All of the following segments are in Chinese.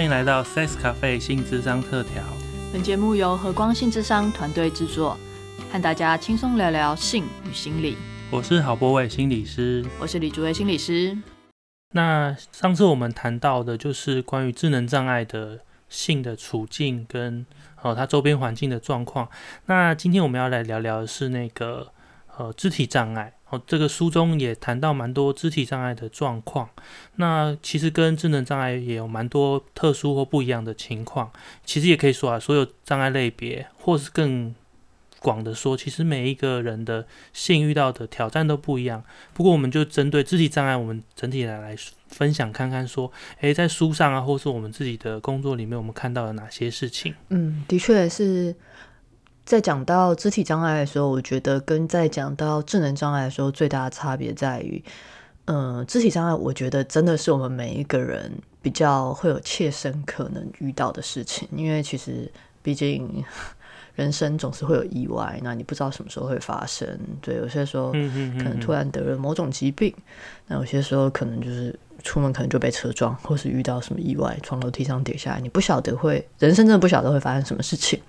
欢迎来到 Sex Cafe 性智商特调。本节目由和光性智商团队制作，和大家轻松聊聊性与心理。我是郝博伟心理师，我是李竹伟心理师。那上次我们谈到的就是关于智能障碍的性的处境跟呃它周边环境的状况。那今天我们要来聊聊的是那个呃肢体障碍。哦，这个书中也谈到蛮多肢体障碍的状况，那其实跟智能障碍也有蛮多特殊或不一样的情况。其实也可以说啊，所有障碍类别，或是更广的说，其实每一个人的性遇到的挑战都不一样。不过，我们就针对肢体障碍，我们整体来来分享看看，说，诶，在书上啊，或是我们自己的工作里面，我们看到了哪些事情？嗯，的确是。在讲到肢体障碍的时候，我觉得跟在讲到智能障碍的时候最大的差别在于，嗯，肢体障碍，我觉得真的是我们每一个人比较会有切身可能遇到的事情，因为其实毕竟人生总是会有意外，那你不知道什么时候会发生。对，有些时候可能突然得了某种疾病，那有些时候可能就是出门可能就被车撞，或是遇到什么意外，从楼梯上跌下来，你不晓得会，人生真的不晓得会发生什么事情。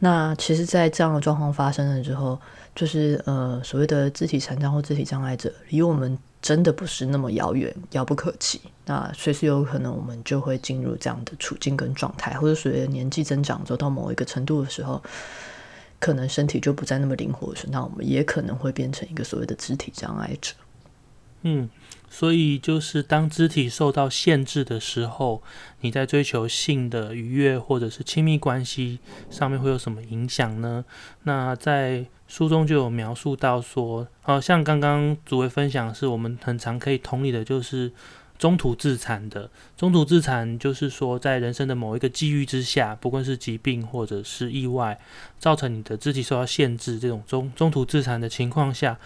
那其实，在这样的状况发生了之后，就是呃，所谓的肢体残障或肢体障碍者，离我们真的不是那么遥远、遥不可及。那随时有可能，我们就会进入这样的处境跟状态，或者随着年纪增长走到某一个程度的时候，可能身体就不再那么灵活的时候，那我们也可能会变成一个所谓的肢体障碍者。嗯。所以，就是当肢体受到限制的时候，你在追求性的愉悦或者是亲密关系上面会有什么影响呢？那在书中就有描述到说，好像刚刚主位分享是我们很常可以同理的，就是中途自残的。中途自残就是说，在人生的某一个际遇之下，不管是疾病或者是意外，造成你的肢体受到限制，这种中中途自残的情况下。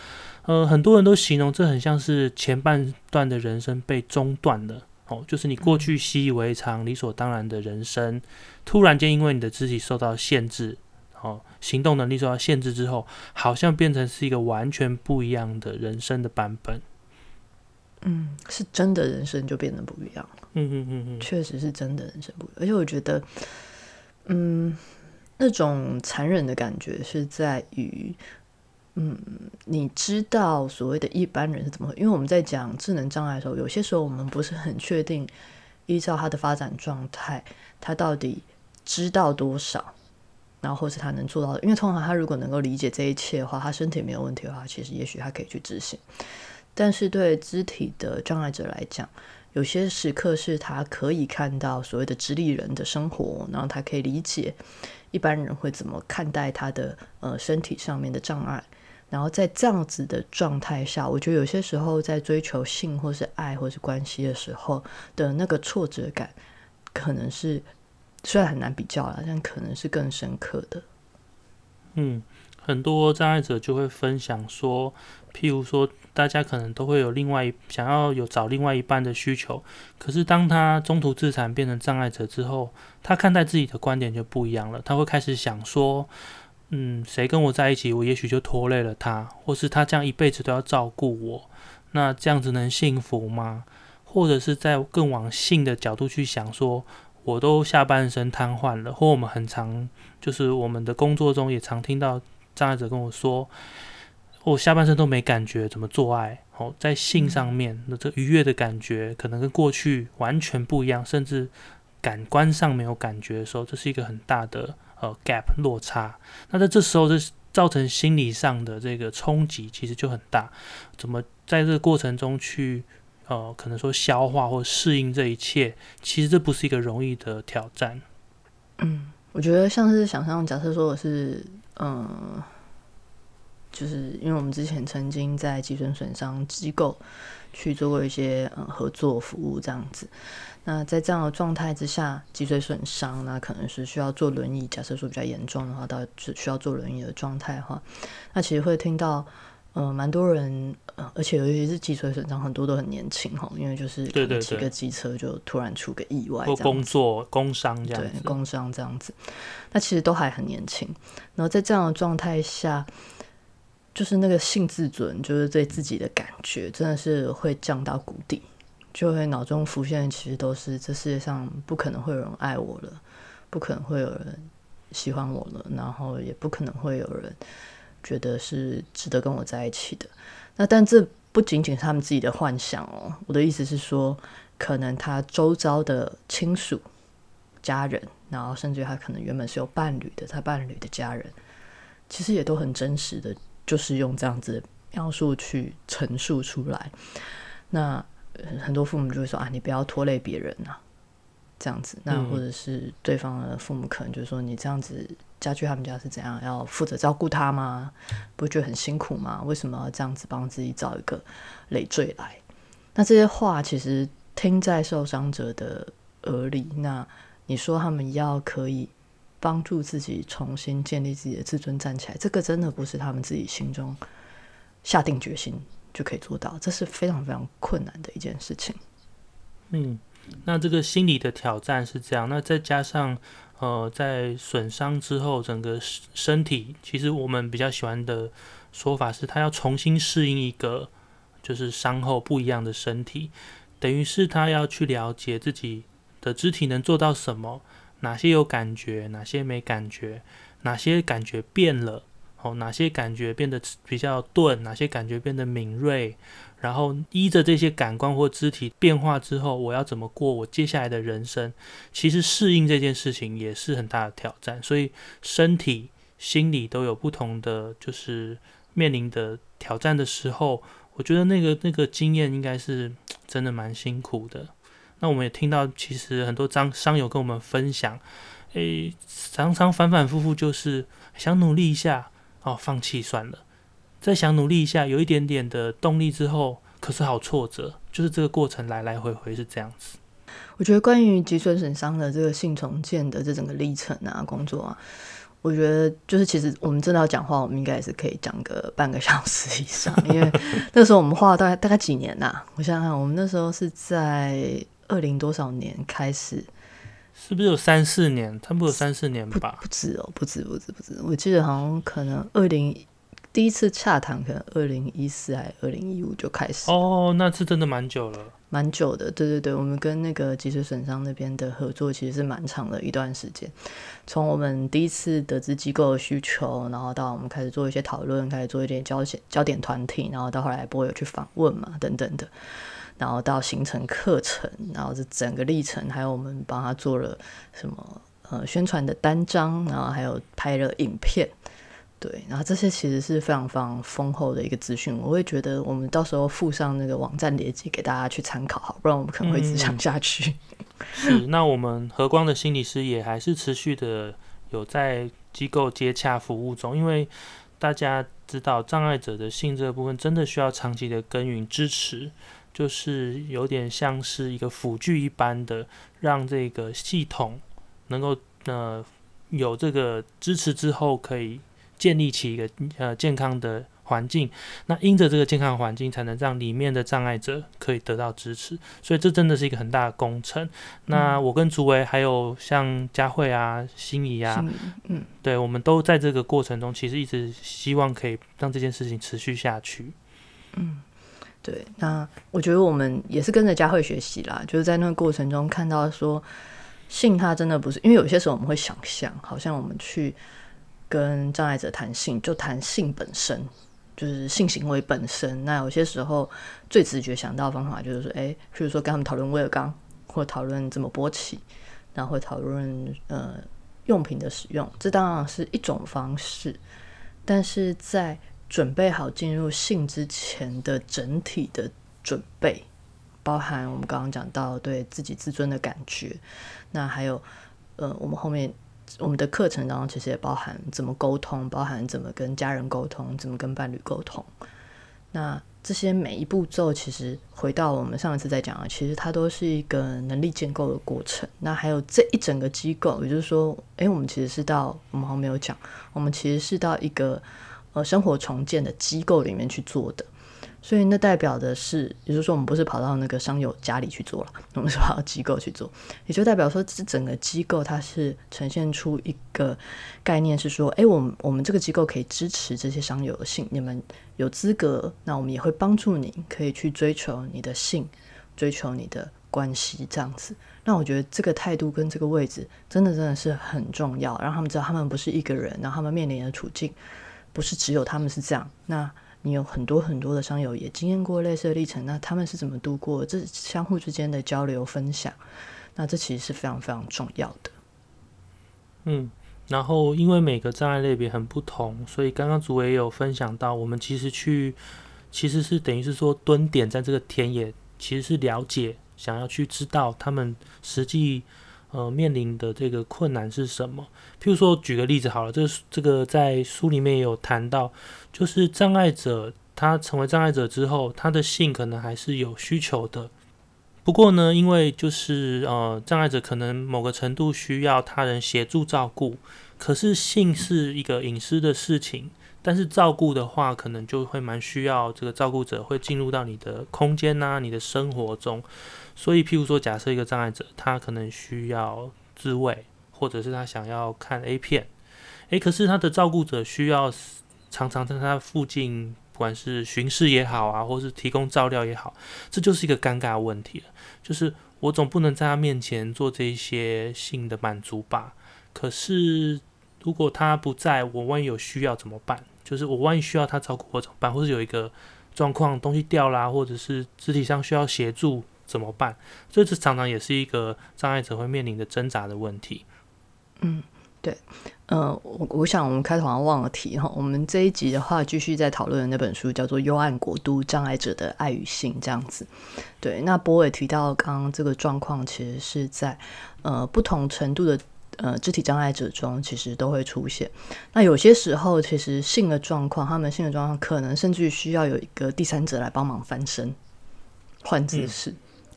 呃，很多人都形容这很像是前半段的人生被中断了哦，就是你过去习以为常、理所当然的人生，突然间因为你的肢体受到限制，哦，行动能力受到限制之后，好像变成是一个完全不一样的人生的版本。嗯，是真的人生就变得不一样了。嗯嗯嗯嗯，确实是真的人生不一样，而且我觉得，嗯，那种残忍的感觉是在于。嗯，你知道所谓的一般人是怎么？因为我们在讲智能障碍的时候，有些时候我们不是很确定，依照他的发展状态，他到底知道多少，然后或是他能做到的。因为通常他如果能够理解这一切的话，他身体没有问题的话，其实也许他可以去执行。但是对肢体的障碍者来讲，有些时刻是他可以看到所谓的直立人的生活，然后他可以理解一般人会怎么看待他的呃身体上面的障碍。然后在这样子的状态下，我觉得有些时候在追求性或是爱或是关系的时候的那个挫折感，可能是虽然很难比较了，但可能是更深刻的。嗯，很多障碍者就会分享说，譬如说，大家可能都会有另外一想要有找另外一半的需求，可是当他中途自残变成障碍者之后，他看待自己的观点就不一样了，他会开始想说。嗯，谁跟我在一起，我也许就拖累了他，或是他这样一辈子都要照顾我，那这样子能幸福吗？或者是在更往性的角度去想，说我都下半身瘫痪了，或我们很常就是我们的工作中也常听到障碍者跟我说，我下半身都没感觉，怎么做爱？哦，在性上面，那这愉悦的感觉可能跟过去完全不一样，甚至感官上没有感觉的时候，这是一个很大的。呃，gap 落差，那在这时候，这造成心理上的这个冲击，其实就很大。怎么在这个过程中去，呃，可能说消化或适应这一切，其实这不是一个容易的挑战。嗯，我觉得像是想象，假设说我是，嗯，就是因为我们之前曾经在脊髓损伤机构去做过一些呃合作服务，这样子。那在这样的状态之下，脊髓损伤，那可能是需要坐轮椅。假设说比较严重的话，到只需要坐轮椅的状态的话，那其实会听到，呃，蛮多人，呃，而且尤其是脊髓损伤，很多都很年轻哈，因为就是骑个机车就突然出个意外，或工作工伤这样子，工伤这样子，那其实都还很年轻。然后在这样的状态下，就是那个性自尊，就是对自己的感觉，真的是会降到谷底。就会脑中浮现，其实都是这世界上不可能会有人爱我了，不可能会有人喜欢我了，然后也不可能会有人觉得是值得跟我在一起的。那但这不仅仅是他们自己的幻想哦，我的意思是说，可能他周遭的亲属、家人，然后甚至他可能原本是有伴侣的，他伴侣的家人，其实也都很真实的，就是用这样子描述去陈述出来。那很多父母就会说啊，你不要拖累别人呐，这样子。那或者是对方的父母可能就说，你这样子家具他们家是怎样，要负责照顾他吗？不觉得很辛苦吗？为什么要这样子帮自己找一个累赘来？那这些话其实听在受伤者的耳里，那你说他们要可以帮助自己重新建立自己的自尊，站起来，这个真的不是他们自己心中下定决心。就可以做到，这是非常非常困难的一件事情。嗯，那这个心理的挑战是这样，那再加上呃，在损伤之后，整个身体，其实我们比较喜欢的说法是，他要重新适应一个就是伤后不一样的身体，等于是他要去了解自己的肢体能做到什么，哪些有感觉，哪些没感觉，哪些感觉变了。哦，哪些感觉变得比较钝，哪些感觉变得敏锐，然后依着这些感官或肢体变化之后，我要怎么过我接下来的人生？其实适应这件事情也是很大的挑战，所以身体、心理都有不同的，就是面临的挑战的时候，我觉得那个那个经验应该是真的蛮辛苦的。那我们也听到，其实很多张商友跟我们分享，诶，常常反反复复就是想努力一下。哦，放弃算了，再想努力一下，有一点点的动力之后，可是好挫折，就是这个过程来来回回是这样子。我觉得关于脊髓损伤的这个性重建的这整个历程啊，工作啊，我觉得就是其实我们真的要讲话，我们应该也是可以讲个半个小时以上，因为 那时候我们花了大概大概几年呐？我想想看，我们那时候是在二零多少年开始。是不是有三四年？差不多有三四年吧。不止哦，不止，不止，不止。我记得好像可能二零第一次洽谈，可能二零一四还二零一五就开始。哦，那是真的蛮久了，蛮久的。对对对，我们跟那个脊髓损伤那边的合作其实是蛮长的一段时间。从我们第一次得知机构的需求，然后到我们开始做一些讨论，开始做一点焦点焦点团体，然后到后来不会有去访问嘛，等等的。然后到形成课程，然后这整个历程，还有我们帮他做了什么呃宣传的单张，然后还有拍了影片，对，然后这些其实是非常非常丰厚的一个资讯。我会觉得我们到时候附上那个网站链接给大家去参考，好，不然我们可能会一直讲下去。是，那我们和光的心理师也还是持续的有在机构接洽服务中，因为大家知道障碍者的性这部分真的需要长期的耕耘支持。就是有点像是一个辅具一般的，让这个系统能够呃有这个支持之后，可以建立起一个呃健康的环境。那因着这个健康环境，才能让里面的障碍者可以得到支持。所以这真的是一个很大的工程。那我跟竹维还有像佳慧啊、心仪啊，嗯，对，我们都在这个过程中，其实一直希望可以让这件事情持续下去。嗯。对，那我觉得我们也是跟着佳慧学习啦，就是在那个过程中看到说，性它真的不是，因为有些时候我们会想象，好像我们去跟障碍者谈性，就谈性本身，就是性行为本身。那有些时候最直觉想到的方法就是说，哎，譬如说跟他们讨论威尔刚，或讨论怎么勃起，然后会讨论呃用品的使用，这当然是一种方式，但是在准备好进入性之前的整体的准备，包含我们刚刚讲到对自己自尊的感觉，那还有呃，我们后面我们的课程当中其实也包含怎么沟通，包含怎么跟家人沟通，怎么跟伴侣沟通。那这些每一步骤，其实回到我们上一次在讲啊，其实它都是一个能力建构的过程。那还有这一整个机构，也就是说，诶，我们其实是到我们后面有讲，我们其实是到一个。呃，生活重建的机构里面去做的，所以那代表的是，也就是说，我们不是跑到那个商友家里去做了，我们是跑到机构去做，也就代表说，这整个机构它是呈现出一个概念，是说，哎，我们我们这个机构可以支持这些商友的性，你们有资格，那我们也会帮助你，可以去追求你的性追求你的关系这样子。那我觉得这个态度跟这个位置，真的真的是很重要，让他们知道他们不是一个人，然后他们面临的处境不是只有他们是这样。那你有很多很多的商友也经验过类似的历程，那他们是怎么度过？这相互之间的交流分享，那这其实是非常非常重要的。嗯，然后因为每个障碍类别很不同，所以刚刚主委也有分享到，我们其实去其实是等于是说蹲点在这个田野，其实是了解。想要去知道他们实际呃面临的这个困难是什么？譬如说，举个例子好了，这这个在书里面也有谈到，就是障碍者他成为障碍者之后，他的性可能还是有需求的。不过呢，因为就是呃障碍者可能某个程度需要他人协助照顾，可是性是一个隐私的事情。但是照顾的话，可能就会蛮需要这个照顾者会进入到你的空间呐，你的生活中。所以，譬如说，假设一个障碍者，他可能需要自慰，或者是他想要看 A 片，诶，可是他的照顾者需要常常在他附近，不管是巡视也好啊，或是提供照料也好，这就是一个尴尬问题了。就是我总不能在他面前做这些性的满足吧？可是。如果他不在，我万一有需要怎么办？就是我万一需要他照顾我怎么办？或是有一个状况东西掉啦，或者是肢体上需要协助怎么办？这是常常也是一个障碍者会面临的挣扎的问题。嗯，对，呃，我我想我们开头好像忘了提哈，我们这一集的话继续在讨论的那本书叫做《幽暗国度：障碍者的爱与性》这样子。对，那波伟提到刚刚这个状况，其实是在呃不同程度的。呃，肢体障碍者中其实都会出现。那有些时候，其实性的状况，他们性的状况可能甚至于需要有一个第三者来帮忙翻身、换姿势。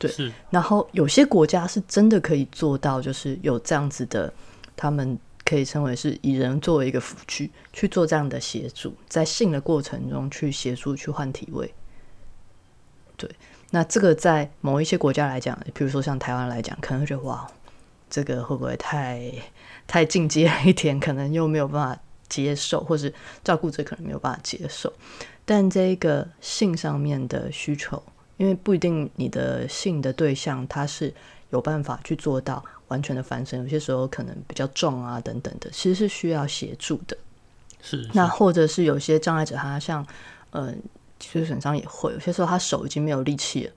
对，然后有些国家是真的可以做到，就是有这样子的，他们可以称为是以人作为一个辅具去做这样的协助，在性的过程中去协助去换体位。对，那这个在某一些国家来讲，比如说像台湾来讲，可能会觉得哇。这个会不会太太进阶一点？可能又没有办法接受，或是照顾者可能没有办法接受。但这个性上面的需求，因为不一定你的性的对象他是有办法去做到完全的翻身，有些时候可能比较重啊等等的，其实是需要协助的。是，那或者是有些障碍者，他像嗯脊髓损伤也会，有些时候他手已经没有力气了，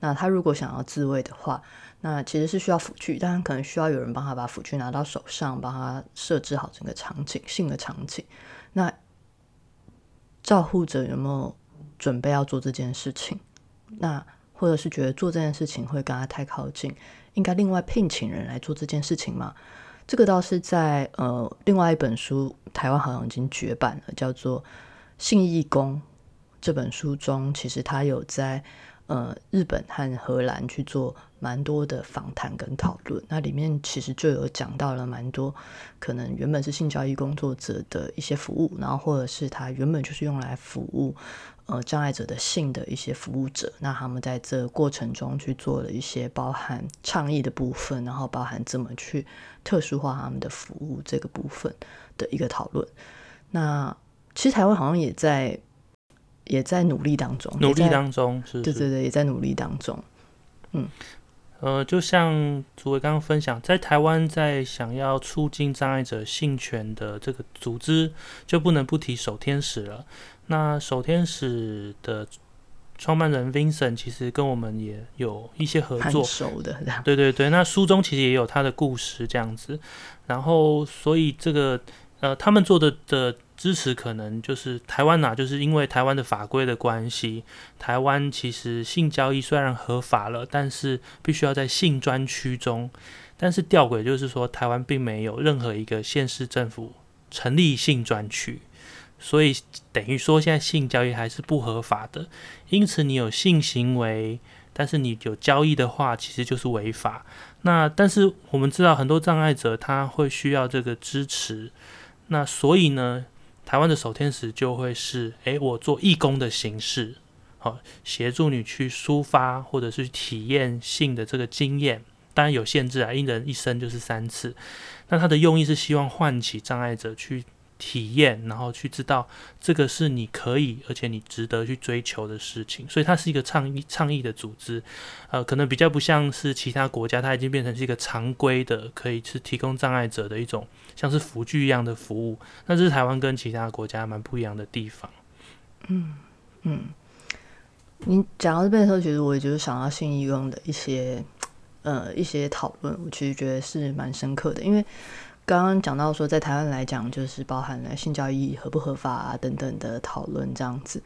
那他如果想要自慰的话。那其实是需要辅具，当然可能需要有人帮他把辅具拿到手上，帮他设置好整个场景性的场景。那照护者有没有准备要做这件事情？那或者是觉得做这件事情会跟他太靠近，应该另外聘请人来做这件事情吗？这个倒是在呃另外一本书，台湾好像已经绝版了，叫做《性义工》这本书中，其实他有在。呃，日本和荷兰去做蛮多的访谈跟讨论，那里面其实就有讲到了蛮多可能原本是性交易工作者的一些服务，然后或者是他原本就是用来服务呃障碍者的性的一些服务者，那他们在这过程中去做了一些包含倡议的部分，然后包含怎么去特殊化他们的服务这个部分的一个讨论。那其实台湾好像也在。也在努力当中，努力当中是，对对对，也在努力当中。嗯，呃，就像主委刚刚分享，在台湾在想要促进障碍者性权的这个组织，就不能不提守天使了。那守天使的创办人 Vincent 其实跟我们也有一些合作，熟的，对对对。那书中其实也有他的故事这样子，然后所以这个呃，他们做的的。支持可能就是台湾呐，就是因为台湾的法规的关系，台湾其实性交易虽然合法了，但是必须要在性专区中。但是吊诡就是说，台湾并没有任何一个县市政府成立性专区，所以等于说现在性交易还是不合法的。因此，你有性行为，但是你有交易的话，其实就是违法。那但是我们知道很多障碍者他会需要这个支持，那所以呢？台湾的守天使就会是，诶，我做义工的形式，好协助你去抒发或者是体验性的这个经验，当然有限制啊，一人一生就是三次。那他的用意是希望唤起障碍者去体验，然后去知道这个是你可以，而且你值得去追求的事情。所以它是一个倡议倡议的组织，呃，可能比较不像是其他国家，它已经变成是一个常规的，可以是提供障碍者的一种像是辅具一样的服务。那这是台湾跟其他国家蛮不一样的地方。嗯嗯，你讲到这边的时候，其实我也就是想到信义用的一些呃一些讨论，我其实觉得是蛮深刻的，因为刚刚讲到说，在台湾来讲，就是包含了性交易合不合法啊等等的讨论这样子。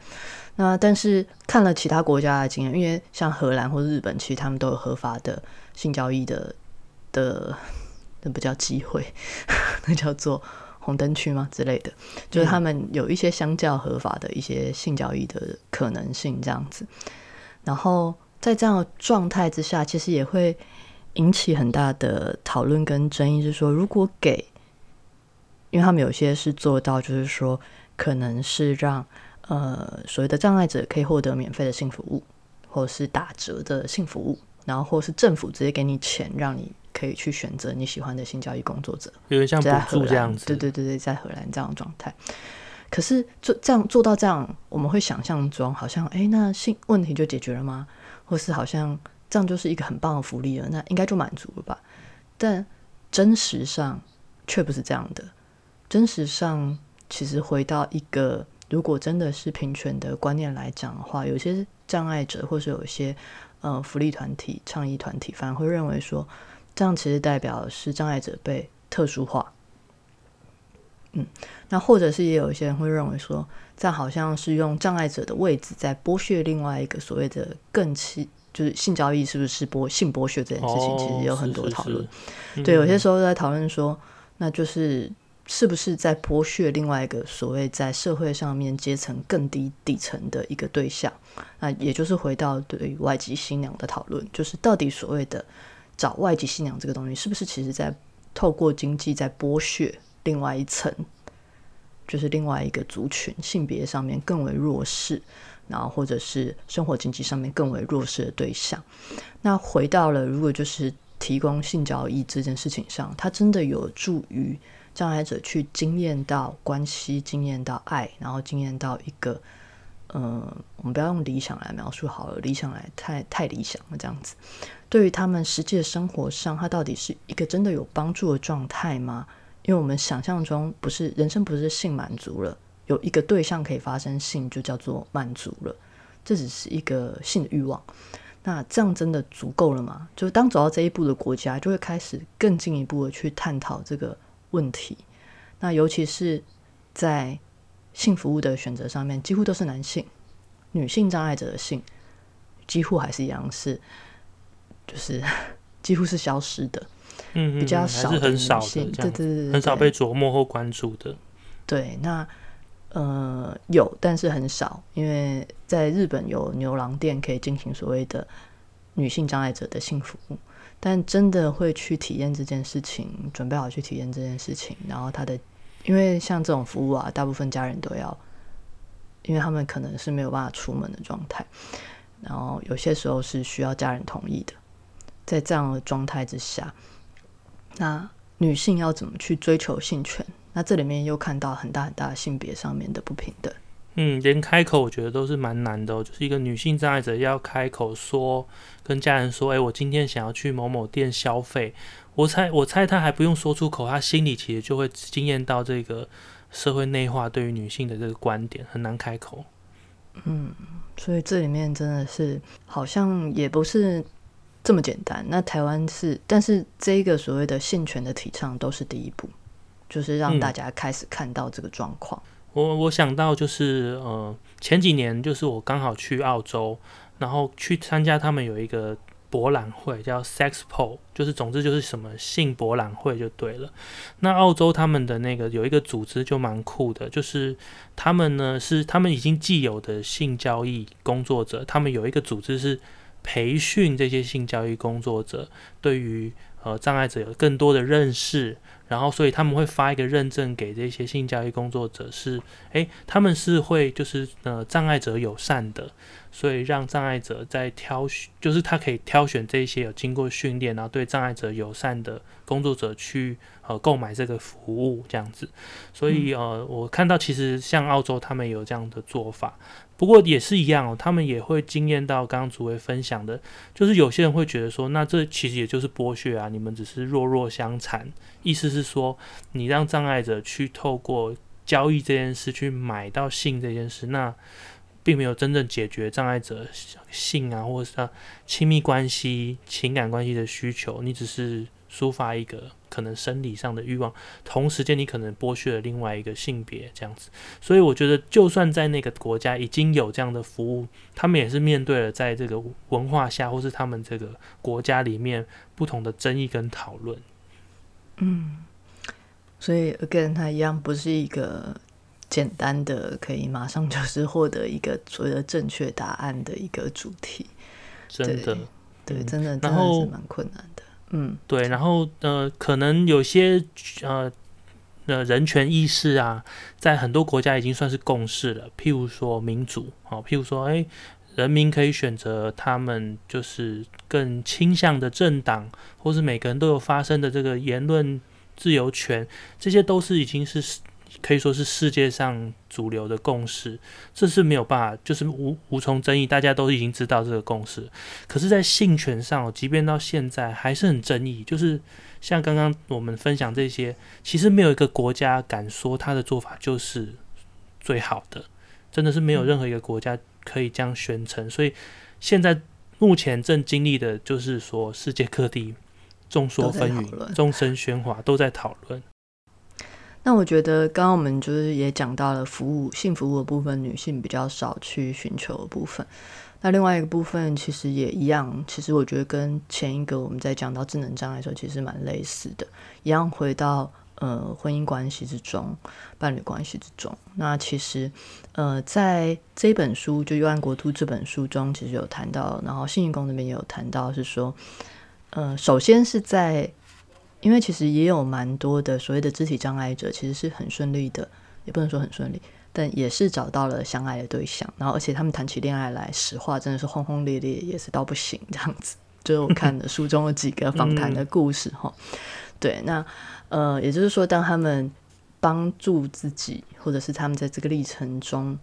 那但是看了其他国家的经验，因为像荷兰或日本，其实他们都有合法的性交易的的那不叫机会，那叫做。红灯区吗之类的，就是他们有一些相较合法的一些性交易的可能性这样子。然后在这样的状态之下，其实也会引起很大的讨论跟争议，是说如果给，因为他们有些是做到，就是说可能是让呃所谓的障碍者可以获得免费的性服务，或者是打折的性服务，然后或是政府直接给你钱让你。可以去选择你喜欢的性教育工作者，有点像补助这样子。对对对对，在荷兰这样的状态。可是做这样做到这样，我们会想象中好像，哎，那性问题就解决了吗？或是好像这样就是一个很棒的福利了，那应该就满足了吧？但真实上却不是这样的。真实上，其实回到一个，如果真的是平权的观念来讲的话，有些障碍者，或是有一些呃福利团体、倡议团体，反而会认为说。这样其实代表是障碍者被特殊化，嗯，那或者是也有一些人会认为说，这样好像是用障碍者的位置在剥削另外一个所谓的更，就是性交易是不是剥性剥削这件事情，其实有很多讨论。对，有些时候在讨论说，那就是是不是在剥削另外一个所谓在社会上面阶层更低底层的一个对象？那也就是回到对于外籍新娘的讨论，就是到底所谓的。找外籍新娘这个东西，是不是其实在透过经济在剥削另外一层，就是另外一个族群，性别上面更为弱势，然后或者是生活经济上面更为弱势的对象。那回到了，如果就是提供性交易这件事情上，它真的有助于障碍者去经验到关系，经验到爱，然后经验到一个。嗯，我们不要用理想来描述好了，理想来太太理想了，这样子。对于他们实际的生活上，它到底是一个真的有帮助的状态吗？因为我们想象中不是人生不是性满足了，有一个对象可以发生性就叫做满足了，这只是一个性的欲望。那这样真的足够了吗？就是当走到这一步的国家，就会开始更进一步的去探讨这个问题。那尤其是在。性服务的选择上面几乎都是男性，女性障碍者的性几乎还是一样是，就是 几乎是消失的，嗯，比较少是很少的，对对对，很少被琢磨或关注的。对，那呃有，但是很少，因为在日本有牛郎店可以进行所谓的女性障碍者的性服务，但真的会去体验这件事情，准备好去体验这件事情，然后他的。因为像这种服务啊，大部分家人都要，因为他们可能是没有办法出门的状态，然后有些时候是需要家人同意的。在这样的状态之下，那女性要怎么去追求性权？那这里面又看到很大很大性别上面的不平等。嗯，连开口我觉得都是蛮难的，就是一个女性障碍者要开口说，跟家人说：“哎，我今天想要去某某店消费。”我猜，我猜他还不用说出口，他心里其实就会惊艳到这个社会内化对于女性的这个观点，很难开口。嗯，所以这里面真的是好像也不是这么简单。那台湾是，但是这个所谓的性权的提倡都是第一步，就是让大家开始看到这个状况。我我想到就是呃前几年就是我刚好去澳洲，然后去参加他们有一个。博览会叫 Sexpo，就是总之就是什么性博览会就对了。那澳洲他们的那个有一个组织就蛮酷的，就是他们呢是他们已经既有的性交易工作者，他们有一个组织是培训这些性交易工作者对于呃障碍者有更多的认识。然后，所以他们会发一个认证给这些性教育工作者，是，诶，他们是会就是呃障碍者友善的，所以让障碍者在挑选，就是他可以挑选这些有经过训练，然后对障碍者友善的工作者去呃购买这个服务这样子。所以呃，我看到其实像澳洲他们有这样的做法。不过也是一样哦，他们也会惊艳到刚刚主委分享的，就是有些人会觉得说，那这其实也就是剥削啊，你们只是弱弱相残，意思是说，你让障碍者去透过交易这件事去买到性这件事，那并没有真正解决障碍者性啊，或者是亲密关系、情感关系的需求，你只是。抒发一个可能生理上的欲望，同时间你可能剥削了另外一个性别这样子，所以我觉得就算在那个国家已经有这样的服务，他们也是面对了在这个文化下或是他们这个国家里面不同的争议跟讨论。嗯，所以 again，它一样不是一个简单的可以马上就是获得一个所谓的正确答案的一个主题。真的，对，真的，真的是蛮困难的。嗯，对，然后呃，可能有些呃呃人权意识啊，在很多国家已经算是共识了。譬如说民主，好，譬如说，哎，人民可以选择他们就是更倾向的政党，或是每个人都有发声的这个言论自由权，这些都是已经是。可以说是世界上主流的共识，这是没有办法，就是无无从争议，大家都已经知道这个共识。可是，在性权上，即便到现在还是很争议。就是像刚刚我们分享这些，其实没有一个国家敢说他的做法就是最好的，真的是没有任何一个国家可以这样宣称。所以，现在目前正经历的就是说，世界各地众说纷纭，众声喧哗，都在讨论。那我觉得，刚刚我们就是也讲到了服务性服务的部分，女性比较少去寻求的部分。那另外一个部分其实也一样，其实我觉得跟前一个我们在讲到智能障碍的时候，其实蛮类似的，一样回到呃婚姻关系之中、伴侣关系之中。那其实呃在这本书就《幽暗国度》这本书中，其实有谈到，然后信义宫那边也有谈到，是说呃首先是在。因为其实也有蛮多的所谓的肢体障碍者，其实是很顺利的，也不能说很顺利，但也是找到了相爱的对象。然后，而且他们谈起恋爱来，实话真的是轰轰烈烈，也是到不行这样子。就是我看的书中有几个访谈的故事哈。对，那呃，也就是说，当他们帮助自己，或者是他们在这个历程中。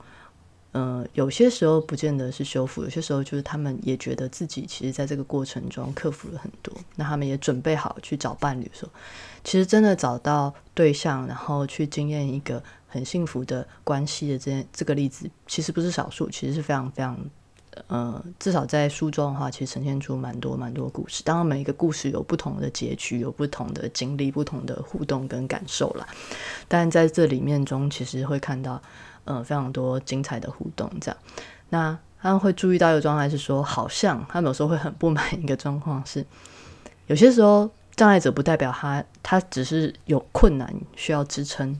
嗯，有些时候不见得是修复，有些时候就是他们也觉得自己其实在这个过程中克服了很多，那他们也准备好去找伴侣的时候，其实真的找到对象，然后去经验一个很幸福的关系的这这个例子，其实不是少数，其实是非常非常，呃，至少在书中的话，其实呈现出蛮多蛮多故事。当然，每一个故事有不同的结局，有不同的经历，不同的互动跟感受啦。但在这里面中，其实会看到。嗯，非常多精彩的互动，这样，那他会注意到一个状态是说，好像他们有时候会很不满一个状况是，有些时候障碍者不代表他，他只是有困难需要支撑，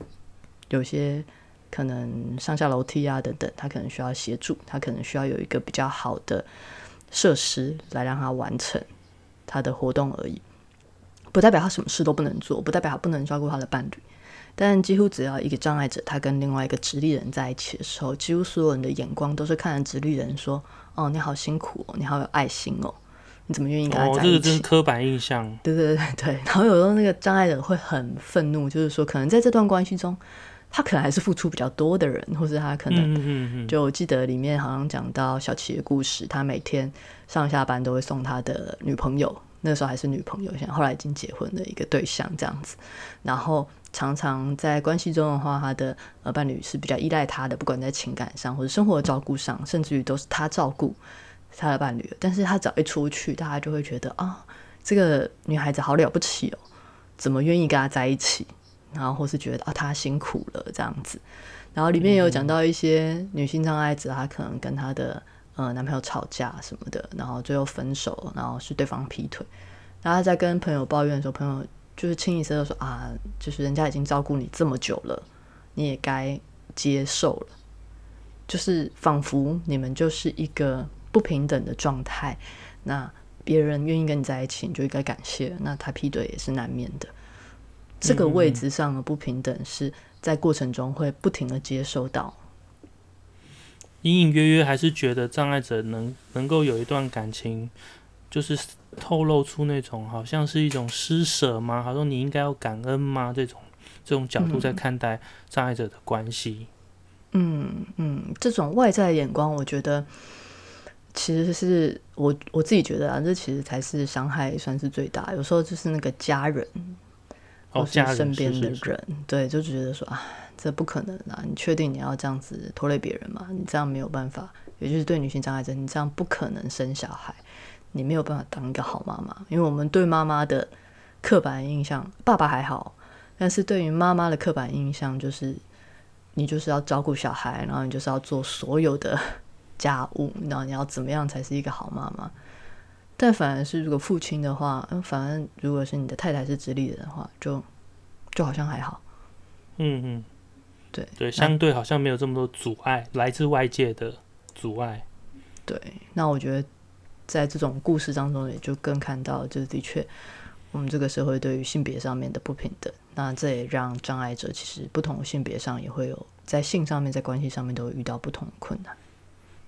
有些可能上下楼梯啊等等，他可能需要协助，他可能需要有一个比较好的设施来让他完成他的活动而已，不代表他什么事都不能做，不代表他不能照顾他的伴侣。但几乎只要一个障碍者，他跟另外一个直立人在一起的时候，几乎所有人的眼光都是看着直立人说：“哦，你好辛苦哦，你好有爱心哦，你怎么愿意跟他在一起？”哦，这个真是刻板印象。对对对对。然后有时候那个障碍者会很愤怒，就是说，可能在这段关系中，他可能还是付出比较多的人，或是他可能……就我记得里面好像讲到小琪的故事，他每天上下班都会送他的女朋友，那时候还是女朋友，现在后来已经结婚的一个对象这样子，然后。常常在关系中的话，他的呃伴侣是比较依赖他的，不管在情感上或者生活的照顾上，甚至于都是他照顾他的伴侣。但是他只要一出去，大家就会觉得啊，这个女孩子好了不起哦，怎么愿意跟他在一起？然后或是觉得啊，她辛苦了这样子。然后里面有讲到一些女性障碍者，她可能跟她的呃男朋友吵架什么的，然后最后分手，然后是对方劈腿。然后在跟朋友抱怨的时候，朋友。就是清一色的说啊，就是人家已经照顾你这么久了，你也该接受了。就是仿佛你们就是一个不平等的状态，那别人愿意跟你在一起，你就应该感谢。那他劈腿也是难免的。这个位置上的不平等是在过程中会不停的接收到。隐隐约约还是觉得障碍者能能够有一段感情，就是透露出那种好像是一种施舍吗？好像你应该要感恩吗？这种这种角度在看待障碍者的关系。嗯嗯，这种外在眼光，我觉得其实是我我自己觉得啊，这其实才是伤害算是最大。有时候就是那个家人，或是身边的人，对，就觉得说啊，这不可能啊！你确定你要这样子拖累别人吗？你这样没有办法，也就是对女性障碍者，你这样不可能生小孩，你没有办法当一个好妈妈。因为我们对妈妈的刻板印象，爸爸还好，但是对于妈妈的刻板印象就是。你就是要照顾小孩，然后你就是要做所有的 家务，然后你要怎么样才是一个好妈妈？但反而是如果父亲的话，嗯，反而如果是你的太太是直立人的话，就就好像还好。嗯嗯，对对，相对好像没有这么多阻碍，来自外界的阻碍。对，那我觉得在这种故事当中，也就更看到，就是的确，我们这个社会对于性别上面的不平等。那这也让障碍者其实不同性别上也会有在性上面在关系上面都会遇到不同的困难。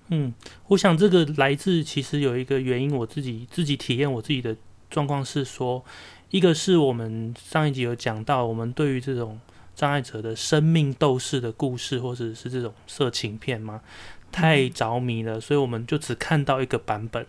嗯，我想这个来自其实有一个原因，我自己自己体验我自己的状况是说，一个是我们上一集有讲到，我们对于这种障碍者的生命斗士的故事或者是这种色情片吗，太着迷了，所以我们就只看到一个版本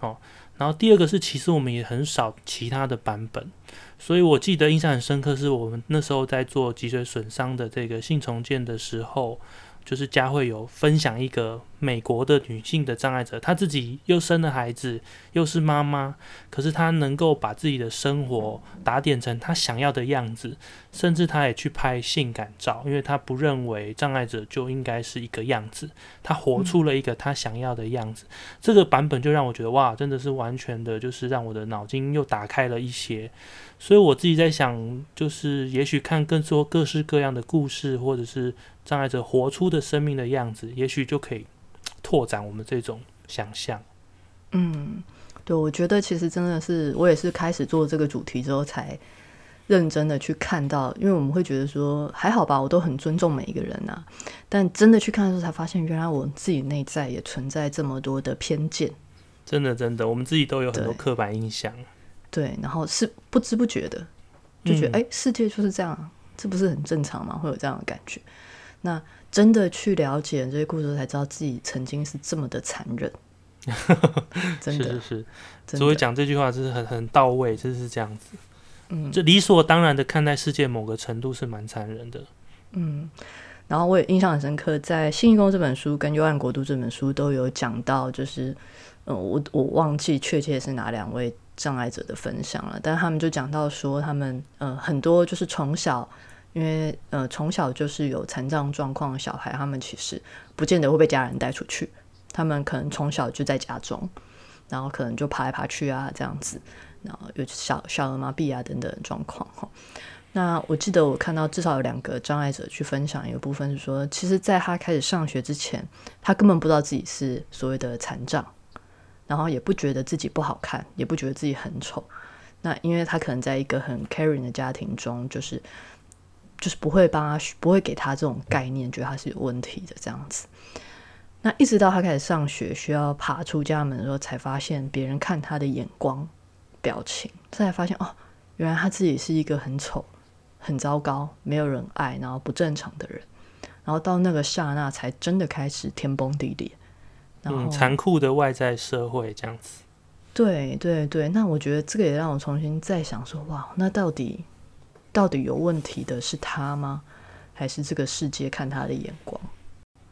哦。然后第二个是，其实我们也很少其他的版本。所以我记得印象很深刻，是我们那时候在做脊髓损伤的这个性重建的时候。就是佳慧有分享一个美国的女性的障碍者，她自己又生了孩子，又是妈妈，可是她能够把自己的生活打点成她想要的样子，甚至她也去拍性感照，因为她不认为障碍者就应该是一个样子，她活出了一个她想要的样子。这个版本就让我觉得哇，真的是完全的，就是让我的脑筋又打开了一些。所以我自己在想，就是也许看更多各式各样的故事，或者是。障碍者活出的生命的样子，也许就可以拓展我们这种想象。嗯，对，我觉得其实真的是我也是开始做这个主题之后，才认真的去看到，因为我们会觉得说还好吧，我都很尊重每一个人呐。但真的去看的时候，才发现原来我自己内在也存在这么多的偏见。真的，真的，我们自己都有很多刻板印象。对，然后是不知不觉的就觉得，哎，世界就是这样，这不是很正常吗？会有这样的感觉。那真的去了解这些故事，才知道自己曾经是这么的残忍。真的是是，所以讲这句话就是很很到位，就是这样子。嗯，就理所当然的看待世界，某个程度是蛮残忍的。嗯，然后我也印象很深刻，在《信义宫》这本书跟《幽暗国度》这本书都有讲到，就是嗯，我我忘记确切是哪两位障碍者的分享了，但他们就讲到说，他们嗯很多就是从小。因为呃，从小就是有残障状况的小孩，他们其实不见得会被家人带出去，他们可能从小就在家中，然后可能就爬来爬去啊，这样子，然后有小小儿麻痹啊等等状况哈。那我记得我看到至少有两个障碍者去分享一个部分，是说，其实在他开始上学之前，他根本不知道自己是所谓的残障，然后也不觉得自己不好看，也不觉得自己很丑。那因为他可能在一个很 caring 的家庭中，就是。就是不会帮他，不会给他这种概念，觉得他是有问题的这样子。那一直到他开始上学，需要爬出家门的时候，才发现别人看他的眼光、表情，才发现哦，原来他自己是一个很丑、很糟糕、没有人爱，然后不正常的人。然后到那个刹那，才真的开始天崩地裂。嗯，残酷的外在社会这样子。对对对，那我觉得这个也让我重新再想说，哇，那到底？到底有问题的是他吗？还是这个世界看他的眼光？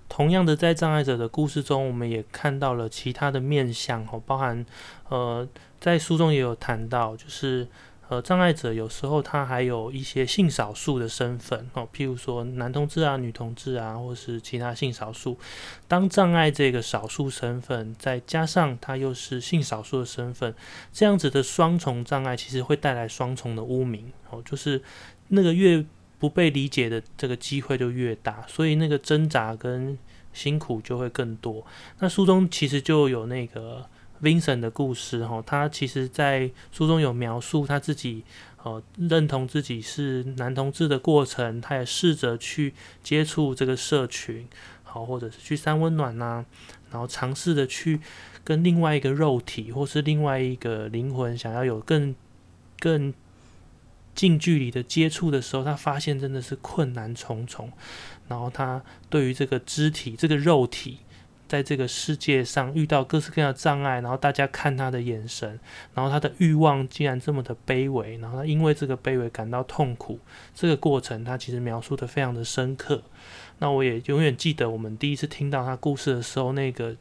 同样的，在障碍者的故事中，我们也看到了其他的面相哦，包含呃，在书中也有谈到，就是。呃，障碍者有时候他还有一些性少数的身份哦，譬如说男同志啊、女同志啊，或是其他性少数。当障碍这个少数身份，再加上他又是性少数的身份，这样子的双重障碍，其实会带来双重的污名哦，就是那个越不被理解的这个机会就越大，所以那个挣扎跟辛苦就会更多。那书中其实就有那个。Vincent 的故事哈，他其实在书中有描述他自己呃认同自己是男同志的过程，他也试着去接触这个社群，好或者是去三温暖呐，然后尝试的去跟另外一个肉体或是另外一个灵魂想要有更更近距离的接触的时候，他发现真的是困难重重，然后他对于这个肢体这个肉体。在这个世界上遇到各式各样的障碍，然后大家看他的眼神，然后他的欲望竟然这么的卑微，然后他因为这个卑微感到痛苦。这个过程他其实描述的非常的深刻。那我也永远记得我们第一次听到他故事的时候，那个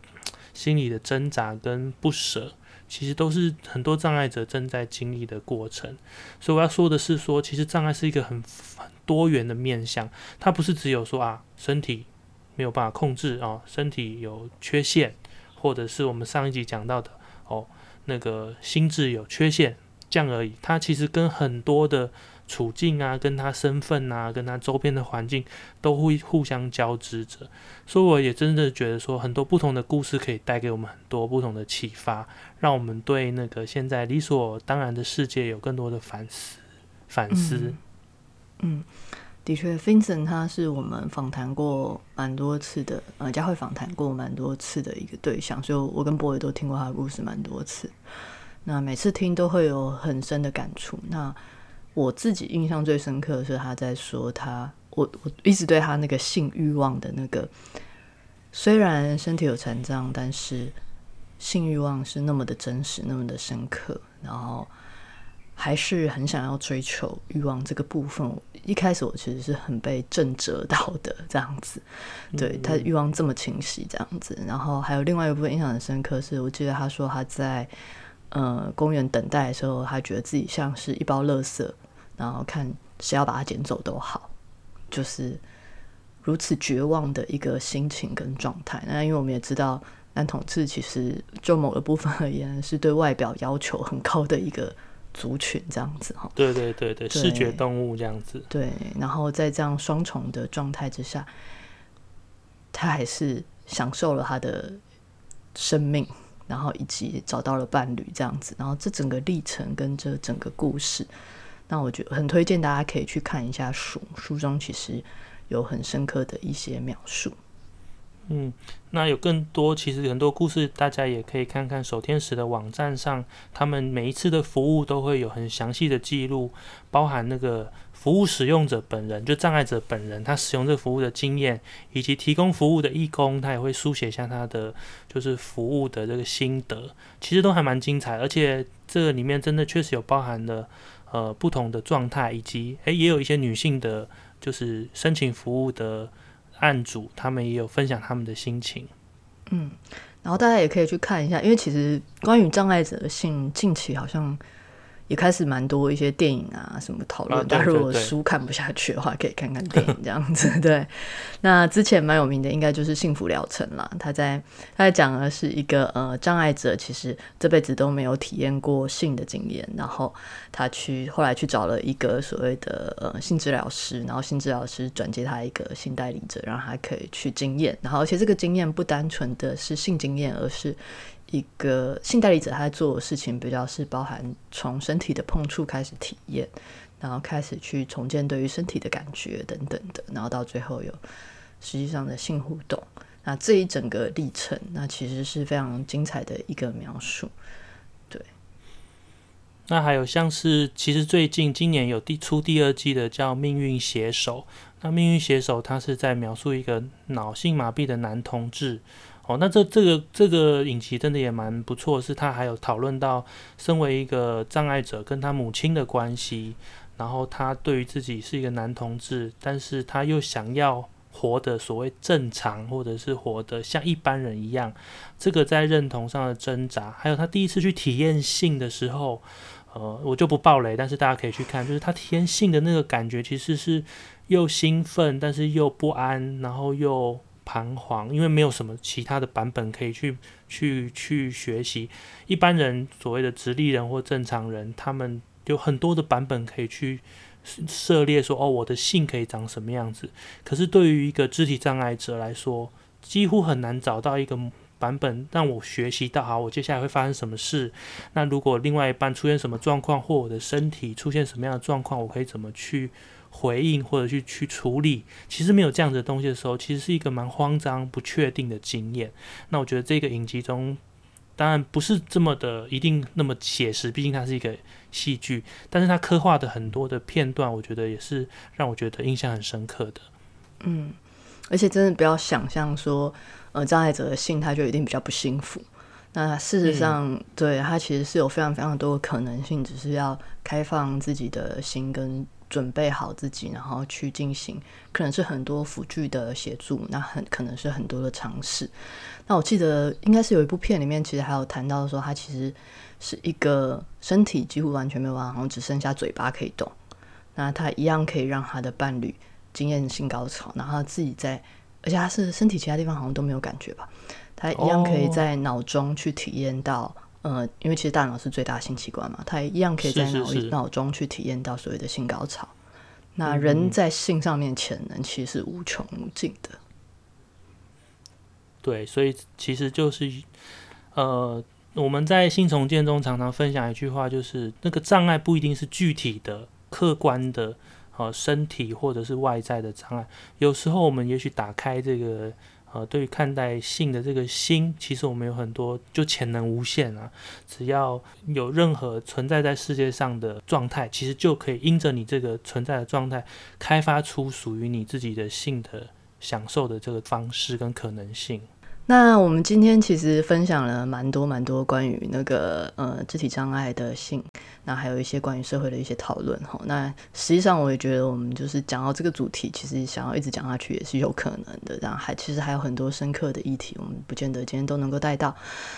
心里的挣扎跟不舍，其实都是很多障碍者正在经历的过程。所以我要说的是，说其实障碍是一个很很多元的面向，它不是只有说啊身体。没有办法控制啊，身体有缺陷，或者是我们上一集讲到的哦，那个心智有缺陷，这样而已。它其实跟很多的处境啊，跟他身份啊，跟他周边的环境都会互相交织着。所以我也真的觉得说，很多不同的故事可以带给我们很多不同的启发，让我们对那个现在理所当然的世界有更多的反思。反思，嗯。的确，Vincent 他是我们访谈过蛮多次的，呃，佳慧访谈过蛮多次的一个对象，所以我跟博伟都听过他的故事蛮多次。那每次听都会有很深的感触。那我自己印象最深刻的是他在说他，我我一直对他那个性欲望的那个，虽然身体有残障，但是性欲望是那么的真实，那么的深刻，然后。还是很想要追求欲望这个部分。一开始我其实是很被震折到的，这样子。对他欲望这么清晰，这样子。然后还有另外一部分印象很深刻，是我记得他说他在呃公园等待的时候，他觉得自己像是一包垃圾，然后看谁要把它捡走都好，就是如此绝望的一个心情跟状态。那因为我们也知道，男同志其实就某个部分而言，是对外表要求很高的一个。族群这样子哈，对对对对，视觉动物这样子。对，然后在这样双重的状态之下，他还是享受了他的生命，然后以及找到了伴侣这样子。然后这整个历程跟这整个故事，那我觉得很推荐大家可以去看一下书，书中其实有很深刻的一些描述。嗯，那有更多，其实很多故事，大家也可以看看守天使的网站上，他们每一次的服务都会有很详细的记录，包含那个服务使用者本人，就障碍者本人，他使用这服务的经验，以及提供服务的义工，他也会书写一下他的就是服务的这个心得，其实都还蛮精彩，而且这个里面真的确实有包含了呃不同的状态，以及诶也有一些女性的，就是申请服务的。案主他们也有分享他们的心情，嗯，然后大家也可以去看一下，因为其实关于障碍者的信，近期好像。也开始蛮多一些电影啊什么讨论，但如果书看不下去的话，可以看看电影这样子。对，那之前蛮有名的应该就是《幸福疗程》啦。他在他在讲的是一个呃障碍者，其实这辈子都没有体验过性的经验，然后他去后来去找了一个所谓的呃性治疗师，然后性治疗师转接他一个性代理者，让他可以去经验。然后而且这个经验不单纯的是性经验，而是。一个性代理者，他在做的事情比较是包含从身体的碰触开始体验，然后开始去重建对于身体的感觉等等的，然后到最后有实际上的性互动。那这一整个历程，那其实是非常精彩的一个描述。对。那还有像是，其实最近今年有第出第二季的叫《命运携手》，那《命运携手》它是在描述一个脑性麻痹的男同志。哦，那这这个这个影集真的也蛮不错，是他还有讨论到身为一个障碍者跟他母亲的关系，然后他对于自己是一个男同志，但是他又想要活得所谓正常，或者是活得像一般人一样，这个在认同上的挣扎，还有他第一次去体验性的时候，呃，我就不爆雷，但是大家可以去看，就是他体验性的那个感觉，其实是又兴奋，但是又不安，然后又。彷徨，因为没有什么其他的版本可以去去去学习。一般人所谓的直立人或正常人，他们有很多的版本可以去涉猎，说哦，我的性可以长什么样子。可是对于一个肢体障碍者来说，几乎很难找到一个版本让我学习到，好，我接下来会发生什么事？那如果另外一半出现什么状况，或我的身体出现什么样的状况，我可以怎么去回应或者去去处理？其实没有这样子的东西的时候，其实是一个蛮慌张、不确定的经验。那我觉得这个影集中，当然不是这么的一定那么写实，毕竟它是一个戏剧，但是它刻画的很多的片段，我觉得也是让我觉得印象很深刻的。嗯。而且真的不要想象说，呃，障碍者的性他就一定比较不幸福。那事实上，对他其实是有非常非常多的可能性，只是要开放自己的心跟准备好自己，然后去进行，可能是很多辅具的协助，那很可能是很多的尝试。那我记得应该是有一部片里面，其实还有谈到说，他其实是一个身体几乎完全没有办法，好像只剩下嘴巴可以动，那他一样可以让他的伴侣。经验性高潮，然后自己在，而且他是身体其他地方好像都没有感觉吧，他一样可以在脑中去体验到，呃，因为其实大脑是最大性器官嘛，它一样可以在脑脑中去体验到所谓的性高潮。那人在性上面潜能其实是无穷无尽的。对，所以其实就是，呃，我们在性重建中常常分享一句话，就是那个障碍不一定是具体的、客观的。呃，身体或者是外在的障碍，有时候我们也许打开这个呃，对于看待性的这个心，其实我们有很多就潜能无限啊。只要有任何存在在世界上的状态，其实就可以因着你这个存在的状态，开发出属于你自己的性的享受的这个方式跟可能性。那我们今天其实分享了蛮多蛮多关于那个呃肢体障碍的性，那还有一些关于社会的一些讨论哈。那实际上我也觉得我们就是讲到这个主题，其实想要一直讲下去也是有可能的。然后还其实还有很多深刻的议题，我们不见得今天都能够带到。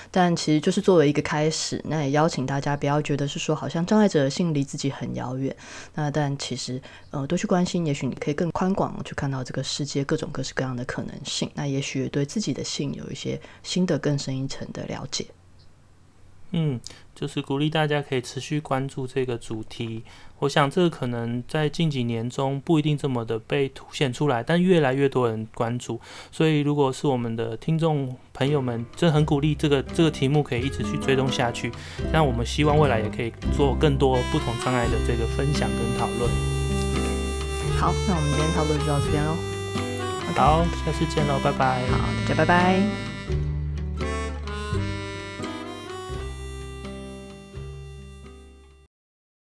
但其实就是作为一个开始，那也邀请大家不要觉得是说好像障碍者的性离自己很遥远。那但其实呃多去关心，也许你可以更宽广去看到这个世界各种各式各样的可能性。那也许对自己的性。有一些新的、更深一层的了解。嗯，就是鼓励大家可以持续关注这个主题。我想这个可能在近几年中不一定这么的被凸显出来，但越来越多人关注。所以，如果是我们的听众朋友们，真的很鼓励这个这个题目可以一直去追踪下去。那我们希望未来也可以做更多不同障碍的这个分享跟讨论。好，那我们今天差不多就到这边喽。好，下次见喽，拜拜。好，大家拜拜。